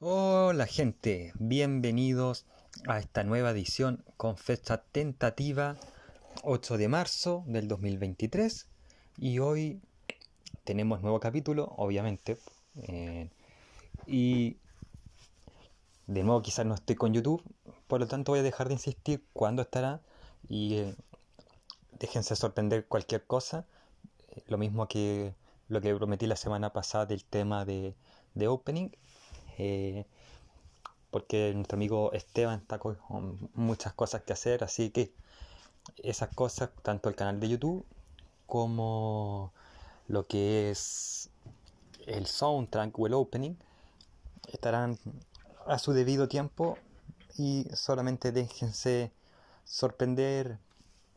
Hola gente, bienvenidos a esta nueva edición con fecha tentativa 8 de marzo del 2023 y hoy tenemos nuevo capítulo, obviamente, eh, y de nuevo quizás no estoy con YouTube, por lo tanto voy a dejar de insistir cuándo estará y eh, déjense sorprender cualquier cosa, lo mismo que lo que prometí la semana pasada del tema de, de opening eh, porque nuestro amigo Esteban está con muchas cosas que hacer, así que esas cosas, tanto el canal de YouTube como lo que es el soundtrack o el opening, estarán a su debido tiempo y solamente déjense sorprender,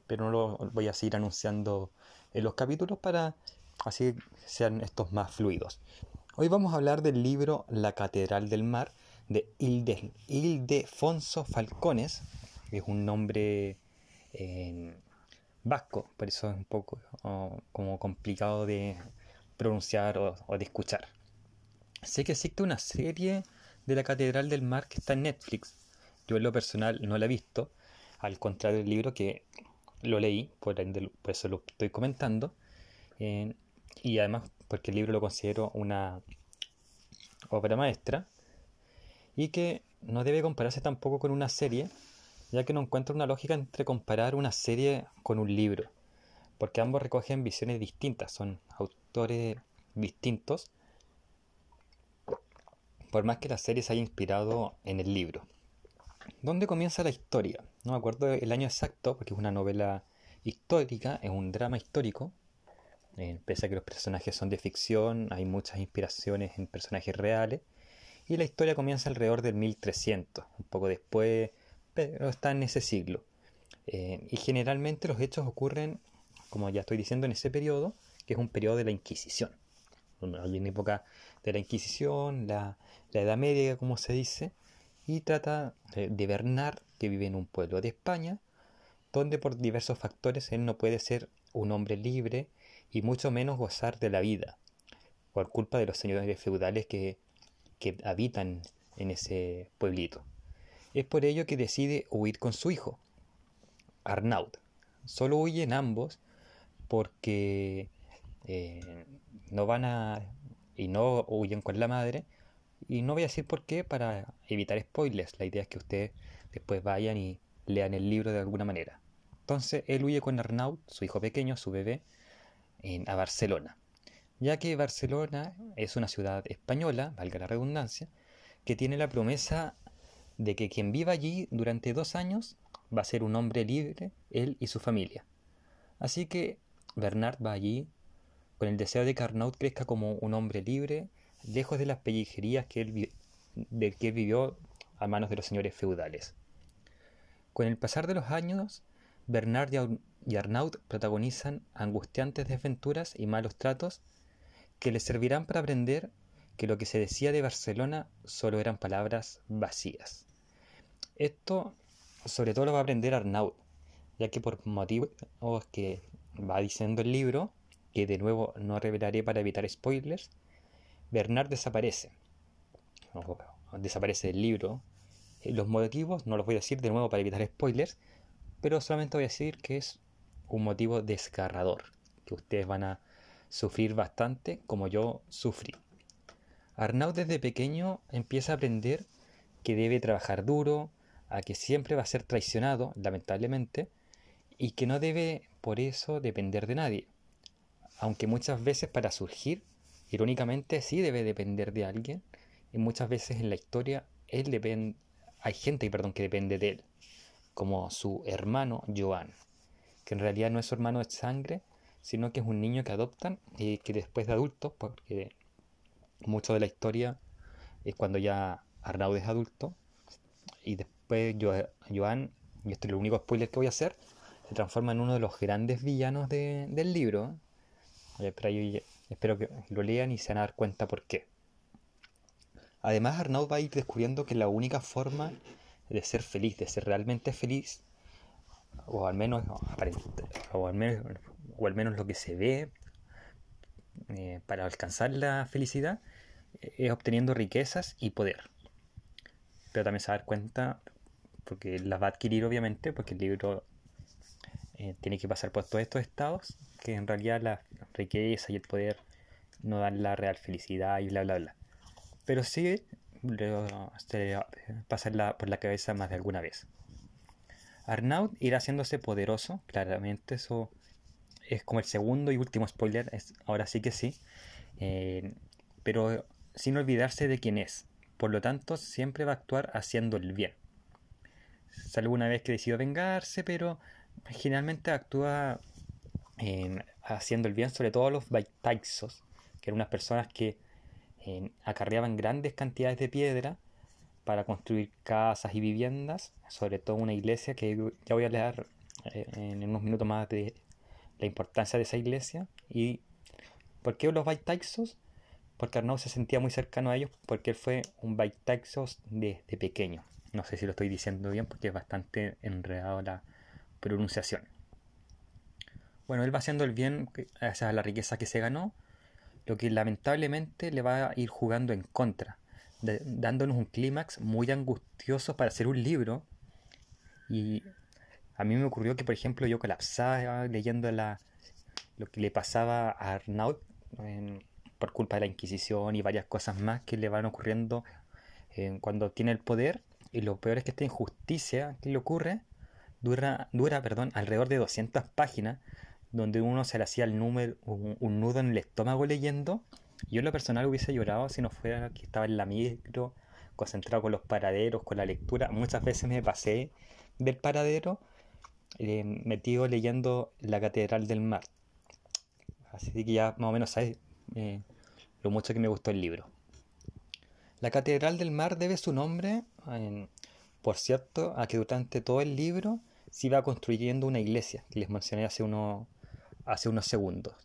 pero no lo voy a seguir anunciando en los capítulos para así sean estos más fluidos. Hoy vamos a hablar del libro La Catedral del Mar de Ildefonso Falcones, que es un nombre eh, vasco, por eso es un poco como complicado de pronunciar o, de escuchar. Sé que existe una serie de la Catedral del Mar que está en Netflix. Yo en lo personal no la he visto, al contrario del libro que lo leí, por, eso lo estoy comentando. Eh, y además porque el libro lo considero una obra maestra y que no debe compararse tampoco con una serie, ya que no encuentro una lógica entre comparar una serie con un libro, porque ambos recogen visiones distintas, son autores distintos, por más que la serie se haya inspirado en el libro. ¿Dónde comienza la historia? No me acuerdo el año exacto, porque es una novela histórica, es un drama histórico, eh, pese a que los personajes son de ficción, hay muchas inspiraciones en personajes reales. Y la historia comienza alrededor del 1300, un poco después, pero está en ese siglo. Eh, y generalmente los hechos ocurren, como ya estoy diciendo, en ese periodo, que es un periodo de la Inquisición. Hay una época de la Inquisición, la, la Edad Media, como se dice, y trata de Bernard, que vive en un pueblo de España, donde por diversos factores él no puede ser un hombre libre y mucho menos gozar de la vida, por culpa de los señores feudales que, que habitan en ese pueblito. Es por ello que decide huir con su hijo, Arnaud. Solo huyen ambos porque eh, no van a... y no huyen con la madre. Y no voy a decir por qué para evitar spoilers. La idea es que ustedes después vayan y lean el libro de alguna manera. Entonces él huye con Arnaud, su hijo pequeño, su bebé, a Barcelona, ya que Barcelona es una ciudad española, valga la redundancia, que tiene la promesa de que quien viva allí durante dos años va a ser un hombre libre, él y su familia. Así que Bernard va allí con el deseo de que Arnaud crezca como un hombre libre, lejos de las pellejerías que él, de que vivió a manos de los señores feudales. Con el pasar de los años, Bernard y Arnaud protagonizan angustiantes desventuras y malos tratos que les servirán para aprender que lo que se decía de Barcelona solo eran palabras vacías. Esto sobre todo lo va a aprender Arnaud, ya que por motivos que va diciendo el libro, que de nuevo no revelaré para evitar spoilers, Bernard desaparece. desaparece del libro. Los motivos no los voy a decir de nuevo para evitar spoilers, pero solamente voy a decir que es un motivo desgarrador, que ustedes van a sufrir bastante como yo sufrí. Arnaud desde pequeño empieza a aprender que debe trabajar duro, a que siempre va a ser traicionado, lamentablemente, y que no debe por eso depender de nadie. Aunque muchas veces para surgir, irónicamente sí debe depender de alguien, y muchas veces en la historia él depende, hay gente perdón, que depende de él como su hermano Joan, que en realidad no es su hermano de sangre, sino que es un niño que adoptan y que después de adulto, porque mucho de la historia es cuando ya Arnaud es adulto, y después Joan, y esto es lo único spoiler que voy a hacer, se transforma en uno de los grandes villanos del libro. espero que lo lean y se van a dar cuenta por qué. Además, Arnaud va a ir descubriendo que la única forma de ser feliz, de ser realmente feliz, o al menos o al menos, o al menos lo que se ve eh, para alcanzar la felicidad, es obteniendo riquezas y poder. pero también se va a dar cuenta, porque las va a adquirir obviamente, porque el libro eh, tiene que pasar por todos estos estados, que en realidad la riqueza y el poder no dan la real felicidad y bla bla bla. Pero sí se pasa por la cabeza más de alguna vez. Arnaud irá haciéndose poderoso, claramente eso es como el segundo y último spoiler, ahora sí que sí, eh, pero sin olvidarse de quién es. Por lo tanto, siempre va a actuar haciendo el bien. Salvo una vez que decidió vengarse, pero generalmente actúa haciendo el bien, sobre todo los Baitaixos, que eran unas personas que acarreaban grandes cantidades de piedra para construir casas y viviendas, sobre todo una iglesia que ya voy a leer eh, en unos minutos más de la importancia de esa iglesia. ¿Y por qué los Baitaixos? Porque Arnaud se sentía muy cercano a ellos, porque él fue un Baitaixos desde pequeño. No sé si lo estoy diciendo bien porque es bastante enredado la pronunciación. Bueno, él va haciendo el bien gracias a la riqueza que se ganó, lo que lamentablemente le va a ir jugando en contra dándonos un clímax muy angustioso para hacer un libro. Y a mí me ocurrió que, por ejemplo, yo colapsaba leyendo la, lo que le pasaba a Arnaud por culpa de la Inquisición y varias cosas más que le van ocurriendo cuando tiene el poder. Y lo peor es que esta injusticia que le ocurre dura, dura perdón, alrededor de 200 páginas, donde uno se le hacía el número, un nudo en el estómago leyendo yo en lo personal hubiese llorado si no fuera que estaba en la micro, concentrado con los paraderos, con la lectura. Muchas veces me pasé del paradero eh, metido leyendo La Catedral del Mar. Así que ya más o menos sabes eh, lo mucho que me gustó el libro. La Catedral del Mar debe su nombre, por cierto, a que durante todo el libro se iba construyendo una iglesia, que les mencioné hace, hace unos segundos.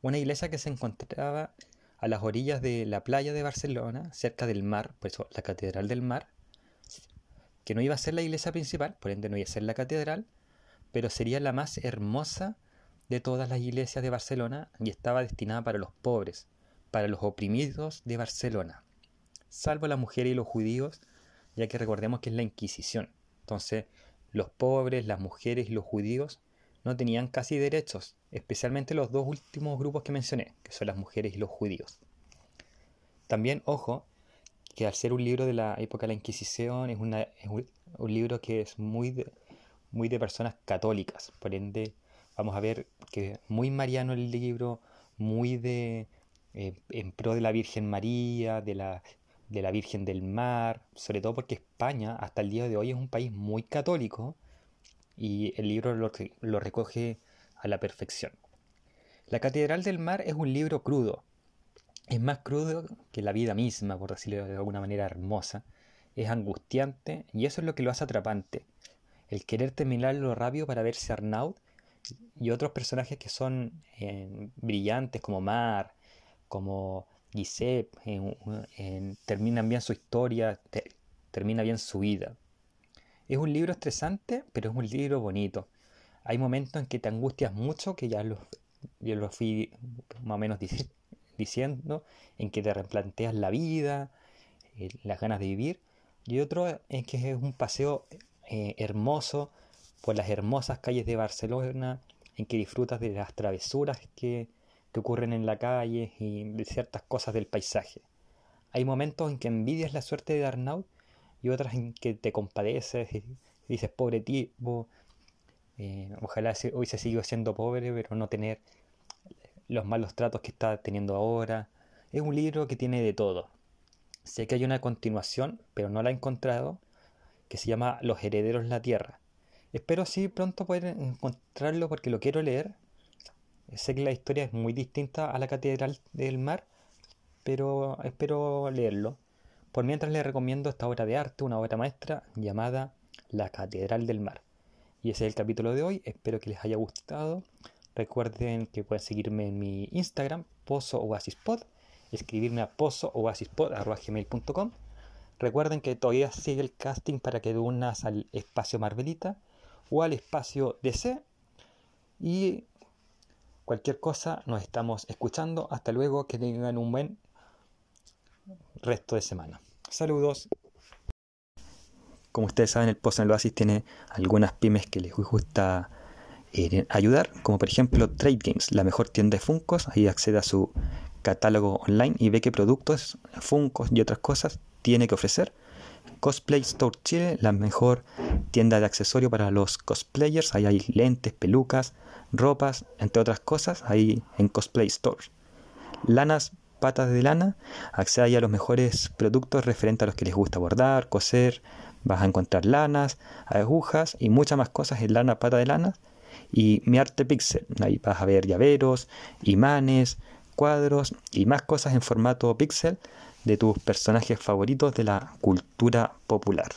Una iglesia que se encontraba a las orillas de la playa de Barcelona, cerca del mar, por eso la Catedral del Mar, que no iba a ser la iglesia principal, por ende no iba a ser la catedral, pero sería la más hermosa de todas las iglesias de Barcelona y estaba destinada para los pobres, para los oprimidos de Barcelona, salvo las mujeres y los judíos, ya que recordemos que es la Inquisición. Entonces, los pobres, las mujeres y los judíos no tenían casi derechos, especialmente los dos últimos grupos que mencioné, que son las mujeres y los judíos. También, ojo, que al ser un libro de la época de la Inquisición, es, una, un, libro que es muy de, muy de personas católicas, por ende vamos a ver que es muy mariano el libro, muy de eh, en pro de la Virgen María, de la, de la Virgen del Mar, sobre todo porque España hasta el día de hoy es un país muy católico, y el libro lo, lo recoge a la perfección. La Catedral del Mar es un libro crudo. Es más crudo que la vida misma, por decirlo de alguna manera hermosa. Es angustiante y eso es lo que lo hace atrapante. El querer terminarlo rápido para verse Arnaud y otros personajes que son eh, brillantes como Mar, como Giuseppe, terminan bien su historia, termina bien su vida. Es un libro estresante, pero es un libro bonito. Hay momentos en que te angustias mucho, que ya lo, yo lo fui más o menos diciendo, en que te replanteas la vida, eh, las ganas de vivir. Y otro en que es un paseo eh, hermoso por las hermosas calles de Barcelona, en que disfrutas de las travesuras que, que ocurren en la calle y de ciertas cosas del paisaje. Hay momentos en que envidias la suerte de Arnaud y otras en que te compadeces y dices, pobre tipo, eh, ojalá hoy se siga siendo pobre, pero no tener los malos tratos que está teniendo ahora. Es un libro que tiene de todo. Sé que hay una continuación, pero no la he encontrado, que se llama Los Herederos de la Tierra. Espero sí pronto poder encontrarlo porque lo quiero leer. Sé que la historia es muy distinta a la Catedral del Mar, pero espero leerlo. Por mientras les recomiendo esta obra de arte, una obra maestra llamada La Catedral del Mar. Y ese es el capítulo de hoy, espero que les haya gustado. Recuerden que pueden seguirme en mi Instagram, Pozo Oasispod, escribirme a pozooasispod.com. Recuerden que todavía sigue el casting para que unas al espacio Marvelita o al espacio DC. Y cualquier cosa, nos estamos escuchando. Hasta luego, que tengan un buen resto de semana. Saludos. Como ustedes saben, el Post en el Oasis tiene algunas pymes que les gusta eh, ayudar, como por ejemplo Trade Games, la mejor tienda de Funcos. Ahí accede a su catálogo online y ve qué productos, Funcos y otras cosas tiene que ofrecer. Cosplay Store Chile, la mejor tienda de accesorios para los cosplayers. Ahí hay lentes, pelucas, ropas, entre otras cosas, ahí en Cosplay Store. Lanas Patas de Lana, accede a los mejores productos referentes a los que les gusta bordar, coser. Vas a encontrar lanas, agujas y muchas más cosas en Lana Pata de Lana. Y Mi Arte Pixel, ahí vas a ver llaveros, imanes, cuadros y más cosas en formato pixel de tus personajes favoritos de la cultura popular.